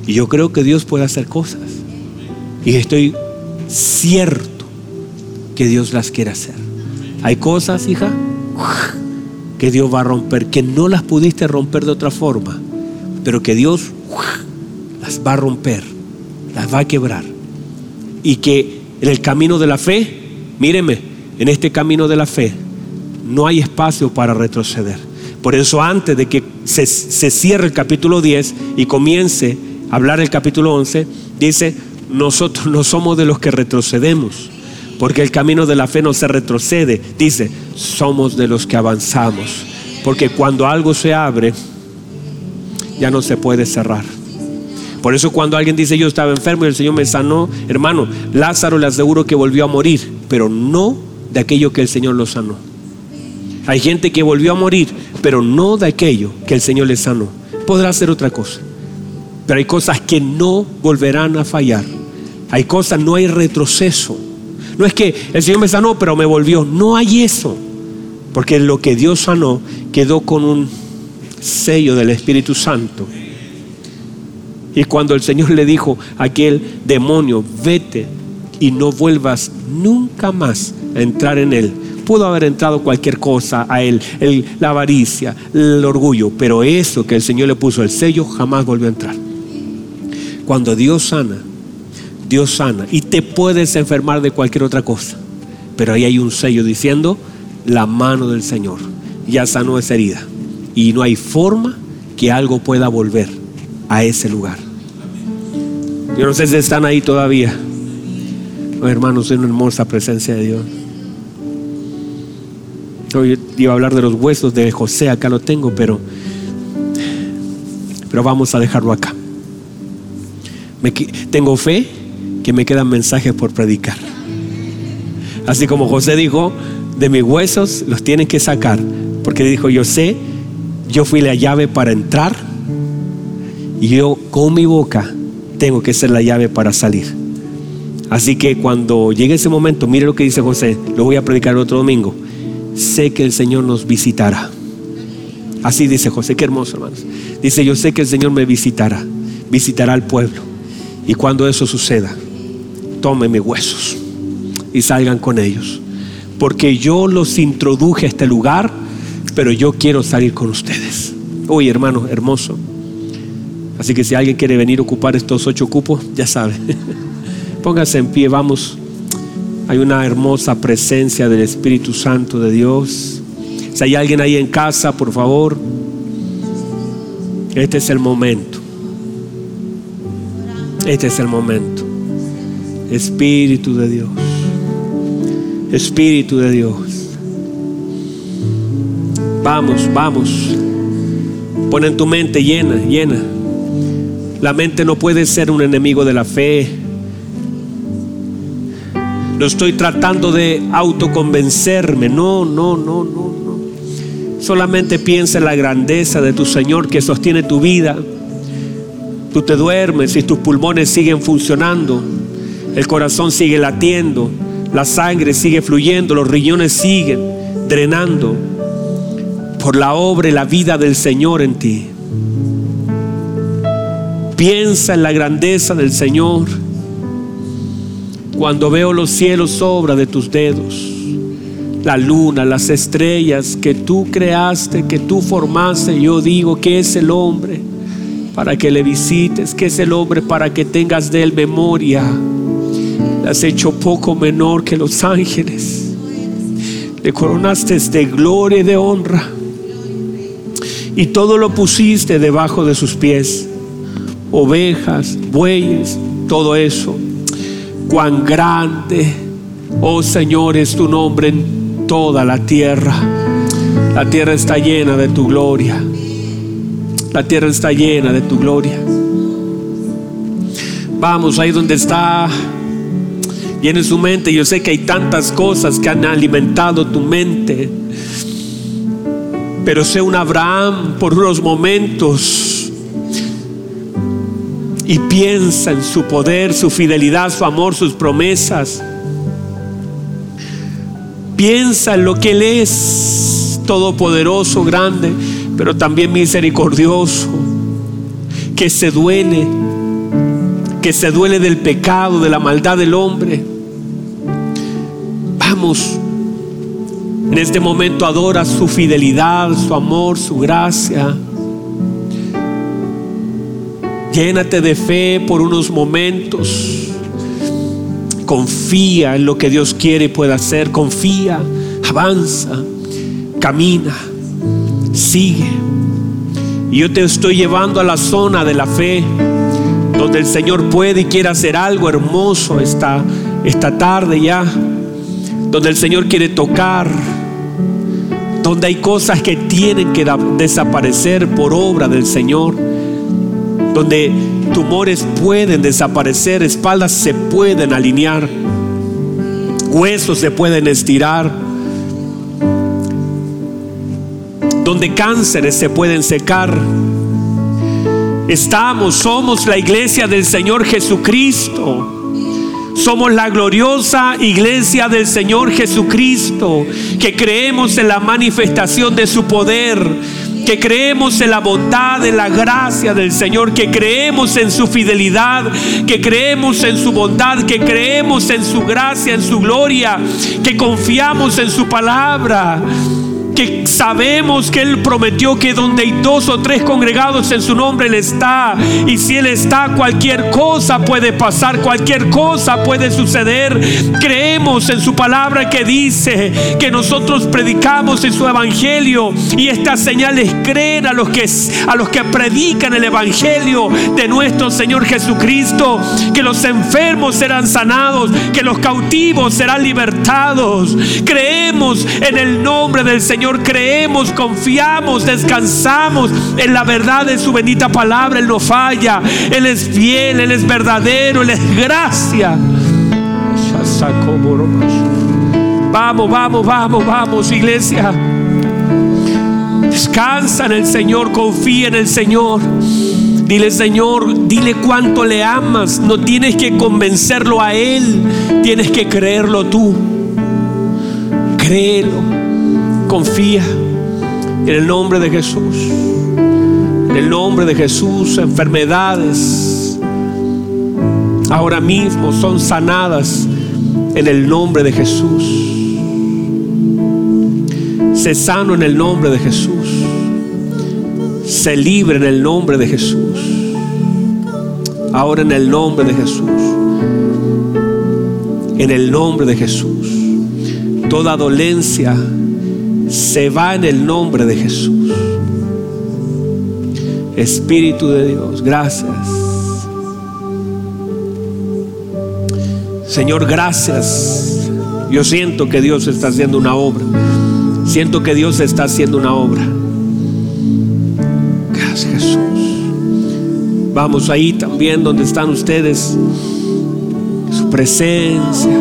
y yo creo que Dios puede hacer cosas. Y estoy cierto que Dios las quiere hacer. Hay cosas, hija, que Dios va a romper, que no las pudiste romper de otra forma, pero que Dios las va a romper, las va a quebrar. Y que en el camino de la fe, míreme, en este camino de la fe no hay espacio para retroceder. Por eso antes de que se, se cierre el capítulo 10 y comience hablar el capítulo 11, dice, nosotros no somos de los que retrocedemos, porque el camino de la fe no se retrocede, dice, somos de los que avanzamos, porque cuando algo se abre, ya no se puede cerrar. Por eso cuando alguien dice yo estaba enfermo y el Señor me sanó, hermano, Lázaro le aseguro que volvió a morir, pero no de aquello que el Señor lo sanó. Hay gente que volvió a morir, pero no de aquello que el Señor le sanó. Podrá hacer otra cosa. Pero hay cosas que no volverán a fallar. Hay cosas, no hay retroceso. No es que el Señor me sanó, pero me volvió. No hay eso. Porque lo que Dios sanó quedó con un sello del Espíritu Santo. Y cuando el Señor le dijo a aquel demonio, vete y no vuelvas nunca más a entrar en él. Pudo haber entrado cualquier cosa a él, la avaricia, el orgullo, pero eso que el Señor le puso el sello jamás volvió a entrar. Cuando Dios sana, Dios sana y te puedes enfermar de cualquier otra cosa, pero ahí hay un sello diciendo la mano del Señor ya sanó esa herida y no hay forma que algo pueda volver a ese lugar. Yo no sé si están ahí todavía. hermanos, es una hermosa presencia de Dios. Hoy iba a hablar de los huesos de José, acá lo tengo, pero, pero vamos a dejarlo acá. tengo fe que me quedan mensajes por predicar. Así como José dijo, de mis huesos los tienen que sacar, porque dijo, yo sé, yo fui la llave para entrar y yo con mi boca tengo que ser la llave para salir. Así que cuando llegue ese momento, mire lo que dice José, lo voy a predicar el otro domingo, sé que el Señor nos visitará. Así dice José, qué hermoso hermanos. Dice, yo sé que el Señor me visitará, visitará al pueblo. Y cuando eso suceda, tomen mis huesos y salgan con ellos. Porque yo los introduje a este lugar, pero yo quiero salir con ustedes. Uy, hermano, hermoso. Así que si alguien quiere venir a ocupar estos ocho cupos, ya sabe. Póngase en pie, vamos. Hay una hermosa presencia del Espíritu Santo de Dios. Si hay alguien ahí en casa, por favor, este es el momento. Este es el momento. Espíritu de Dios. Espíritu de Dios. Vamos, vamos. Pon en tu mente llena, llena. La mente no puede ser un enemigo de la fe. No estoy tratando de autoconvencerme. No, no, no, no, no. Solamente piensa en la grandeza de tu Señor que sostiene tu vida. Tú te duermes y tus pulmones siguen funcionando. El corazón sigue latiendo. La sangre sigue fluyendo. Los riñones siguen drenando por la obra y la vida del Señor en ti. Piensa en la grandeza del Señor. Cuando veo los cielos obra de tus dedos, la luna, las estrellas que tú creaste, que tú formaste, yo digo que es el hombre para que le visites, que es el hombre para que tengas de él memoria. Le has hecho poco menor que los ángeles. Le coronaste de gloria y de honra. Y todo lo pusiste debajo de sus pies ovejas, bueyes, todo eso. Cuán grande, oh Señor, es tu nombre en toda la tierra. La tierra está llena de tu gloria. La tierra está llena de tu gloria. Vamos ahí donde está. En su mente. Yo sé que hay tantas cosas que han alimentado tu mente. Pero sé un Abraham por unos momentos y piensa en su poder, su fidelidad, su amor, sus promesas. Piensa en lo que Él es, todopoderoso, grande, pero también misericordioso, que se duele, que se duele del pecado, de la maldad del hombre. En este momento adora su fidelidad, su amor, su gracia. Llénate de fe por unos momentos. Confía en lo que Dios quiere y puede hacer. Confía, avanza, camina, sigue. Y yo te estoy llevando a la zona de la fe, donde el Señor puede y quiere hacer algo hermoso esta, esta tarde ya, donde el Señor quiere tocar, donde hay cosas que tienen que desaparecer por obra del Señor donde tumores pueden desaparecer, espaldas se pueden alinear, huesos se pueden estirar, donde cánceres se pueden secar. Estamos, somos la iglesia del Señor Jesucristo. Somos la gloriosa iglesia del Señor Jesucristo, que creemos en la manifestación de su poder, que creemos en la bondad, en la gracia del Señor, que creemos en su fidelidad, que creemos en su bondad, que creemos en su gracia, en su gloria, que confiamos en su palabra que sabemos que Él prometió que donde hay dos o tres congregados en su nombre, Él está. Y si Él está, cualquier cosa puede pasar, cualquier cosa puede suceder. Creemos en su palabra que dice que nosotros predicamos en su evangelio y estas señales creen a los que, a los que predican el evangelio de nuestro Señor Jesucristo, que los enfermos serán sanados, que los cautivos serán libertados. Creemos en el nombre del Señor Creemos, confiamos, descansamos en la verdad de su bendita palabra. Él no falla, Él es fiel, Él es verdadero, Él es gracia. Vamos, vamos, vamos, vamos, iglesia. Descansa en el Señor, confía en el Señor. Dile, Señor, dile cuánto le amas. No tienes que convencerlo a Él, tienes que creerlo tú. Créelo confía en el nombre de Jesús. En el nombre de Jesús, enfermedades ahora mismo son sanadas en el nombre de Jesús. Se sano en el nombre de Jesús. Se libre en el nombre de Jesús. Ahora en el nombre de Jesús. En el nombre de Jesús. Toda dolencia se va en el nombre de Jesús. Espíritu de Dios, gracias. Señor, gracias. Yo siento que Dios está haciendo una obra. Siento que Dios está haciendo una obra. Gracias Jesús. Vamos ahí también donde están ustedes. Su presencia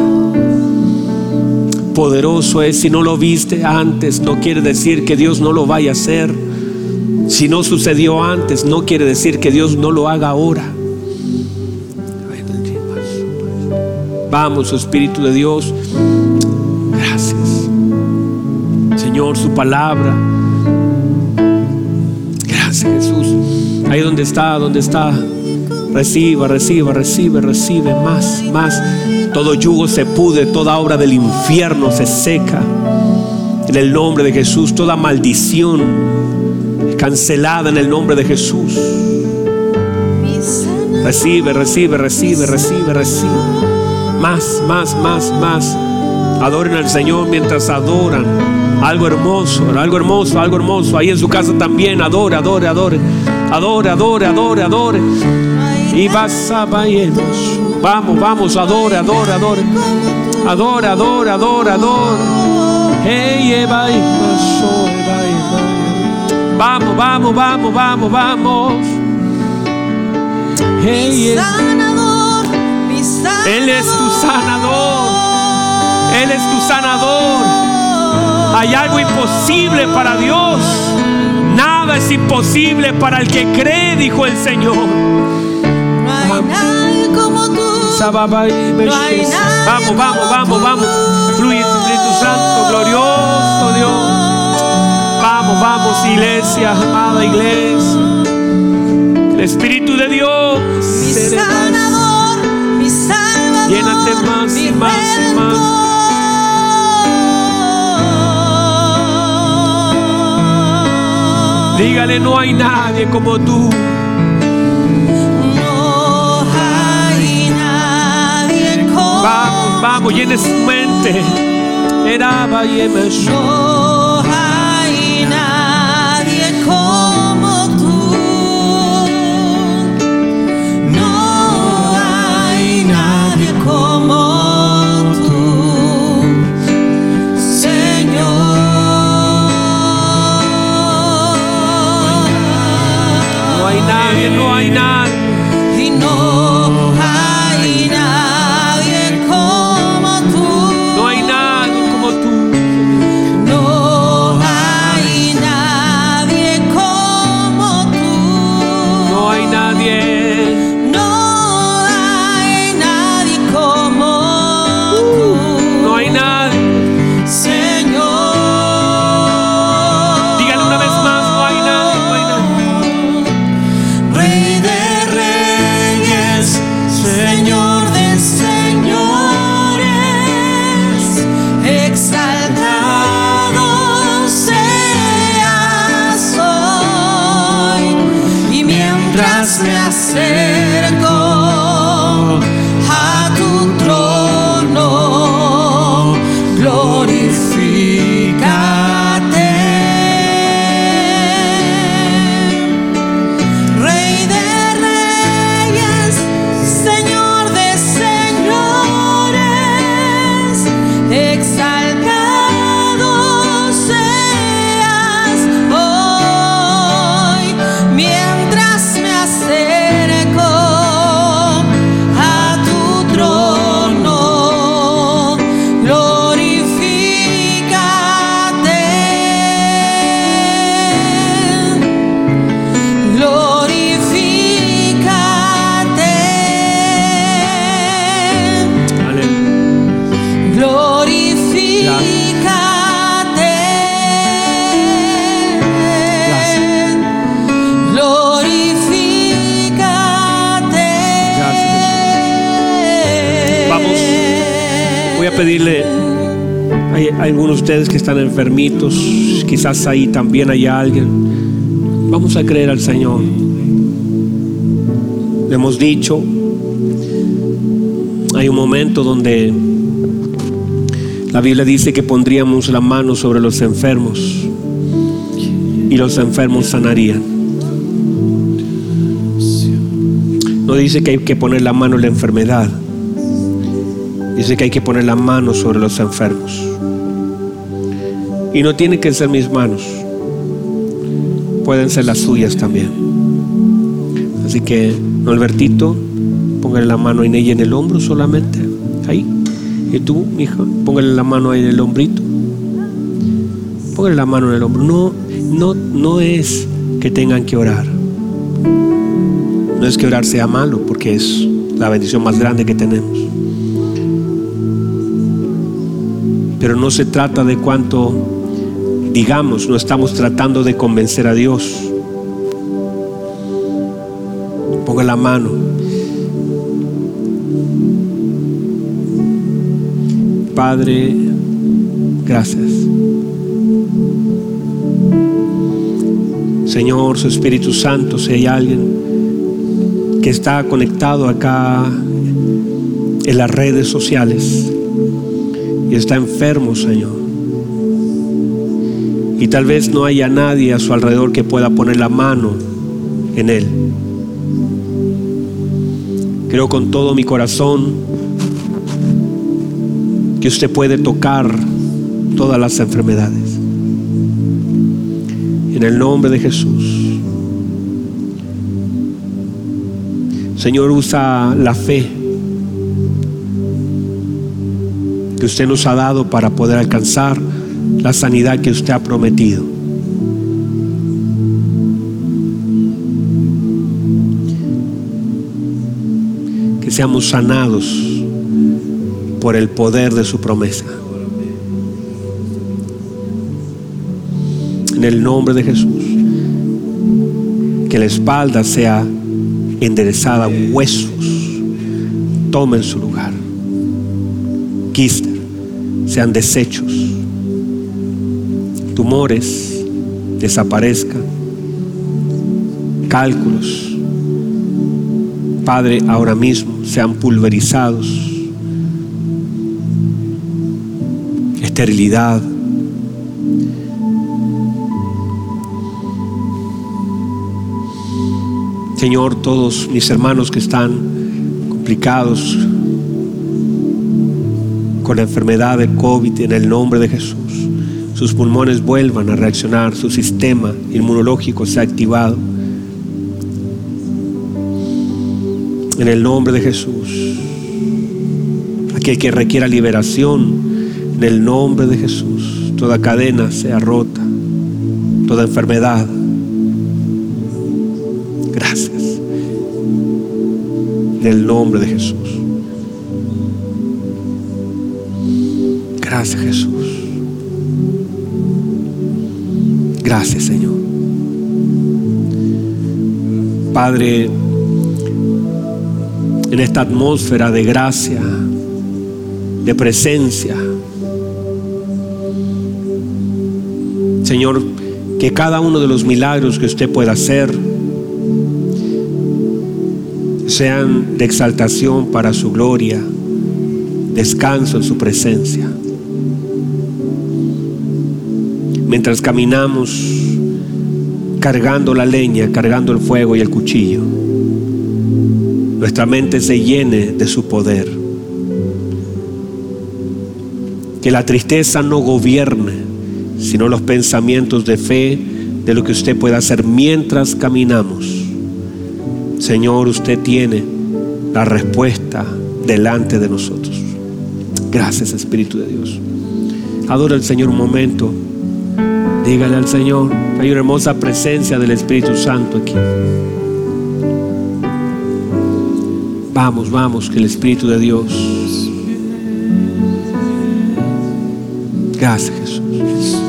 poderoso es. Si no lo viste antes, no quiere decir que Dios no lo vaya a hacer. Si no sucedió antes, no quiere decir que Dios no lo haga ahora. Vamos, Espíritu de Dios. Gracias. Señor, su palabra. Gracias, Jesús. Ahí donde está, donde está. Reciba, reciba, recibe, recibe más, más. Todo yugo se pude, toda obra del infierno se seca. En el nombre de Jesús, toda maldición cancelada en el nombre de Jesús. Recibe, recibe, recibe, recibe, recibe. Más, más, más, más. Adoren al Señor mientras adoran. Algo hermoso, algo hermoso, algo hermoso. Ahí en su casa también. Adore, adore, adore. Adore, adore, adore, adore. Y vas a Vamos, vamos, adora, adora, adora. Adora, adora, adora, adora. Hey, Vamos, vamos, vamos, vamos, vamos. Hey, Él es tu sanador. Él es tu sanador. Hay algo imposible para Dios. Nada es imposible para el que cree, dijo el Señor. Vamos, vamos, vamos, vamos. Fluye Espíritu Santo, glorioso Dios. Vamos, vamos, iglesia, amada iglesia. El Espíritu de Dios. Mi sanador, mi salvador. Llénate más y más y más. Dígale, no hay nadie como tú. Vamos, llene su mente. Era y pedirle, hay, algunos de ustedes que están enfermitos, quizás ahí también hay alguien. Vamos a creer al Señor. Le hemos dicho, hay un momento donde la Biblia dice que pondríamos la mano sobre los enfermos y los enfermos sanarían. No dice que hay que poner la mano en la enfermedad. Dice que hay que poner la mano sobre los enfermos. Y no tienen que ser mis manos. Pueden ser las suyas también. Así que, Norbertito, póngale la mano en ella en el hombro solamente. Ahí. Y tú, hija, póngale la mano ahí en el hombrito. Póngale la mano en el hombro. No, no, no es que tengan que orar. No es que orar sea malo, porque es la bendición más grande que tenemos. Pero no se trata de cuánto digamos, no estamos tratando de convencer a Dios. Ponga la mano. Padre, gracias. Señor, su Espíritu Santo, si hay alguien que está conectado acá en las redes sociales y está enfermo, Señor. Y tal vez no haya nadie a su alrededor que pueda poner la mano en él. Creo con todo mi corazón que usted puede tocar todas las enfermedades. En el nombre de Jesús. Señor, usa la fe que usted nos ha dado para poder alcanzar la sanidad que usted ha prometido. Que seamos sanados por el poder de su promesa. En el nombre de Jesús. Que la espalda sea enderezada, huesos tomen su lugar. Quistes sean deshechos. Tumores desaparezcan. Cálculos. Padre, ahora mismo sean pulverizados. Esterilidad. Señor, todos mis hermanos que están complicados la enfermedad del COVID en el nombre de Jesús, sus pulmones vuelvan a reaccionar, su sistema inmunológico se ha activado. En el nombre de Jesús, aquel que requiera liberación, en el nombre de Jesús, toda cadena sea rota, toda enfermedad. Gracias. En el nombre de Jesús. Gracias Jesús. Gracias Señor. Padre, en esta atmósfera de gracia, de presencia. Señor, que cada uno de los milagros que usted pueda hacer sean de exaltación para su gloria, descanso en su presencia. Mientras caminamos cargando la leña, cargando el fuego y el cuchillo, nuestra mente se llene de su poder. Que la tristeza no gobierne, sino los pensamientos de fe de lo que usted pueda hacer mientras caminamos. Señor, usted tiene la respuesta delante de nosotros. Gracias, Espíritu de Dios. Adora al Señor un momento. Dígale al Señor, hay una hermosa presencia del Espíritu Santo aquí. Vamos, vamos, que el Espíritu de Dios. Gracias, Jesús.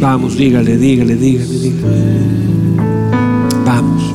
Vamos, dígale, dígale, dígale, dígale. Vamos.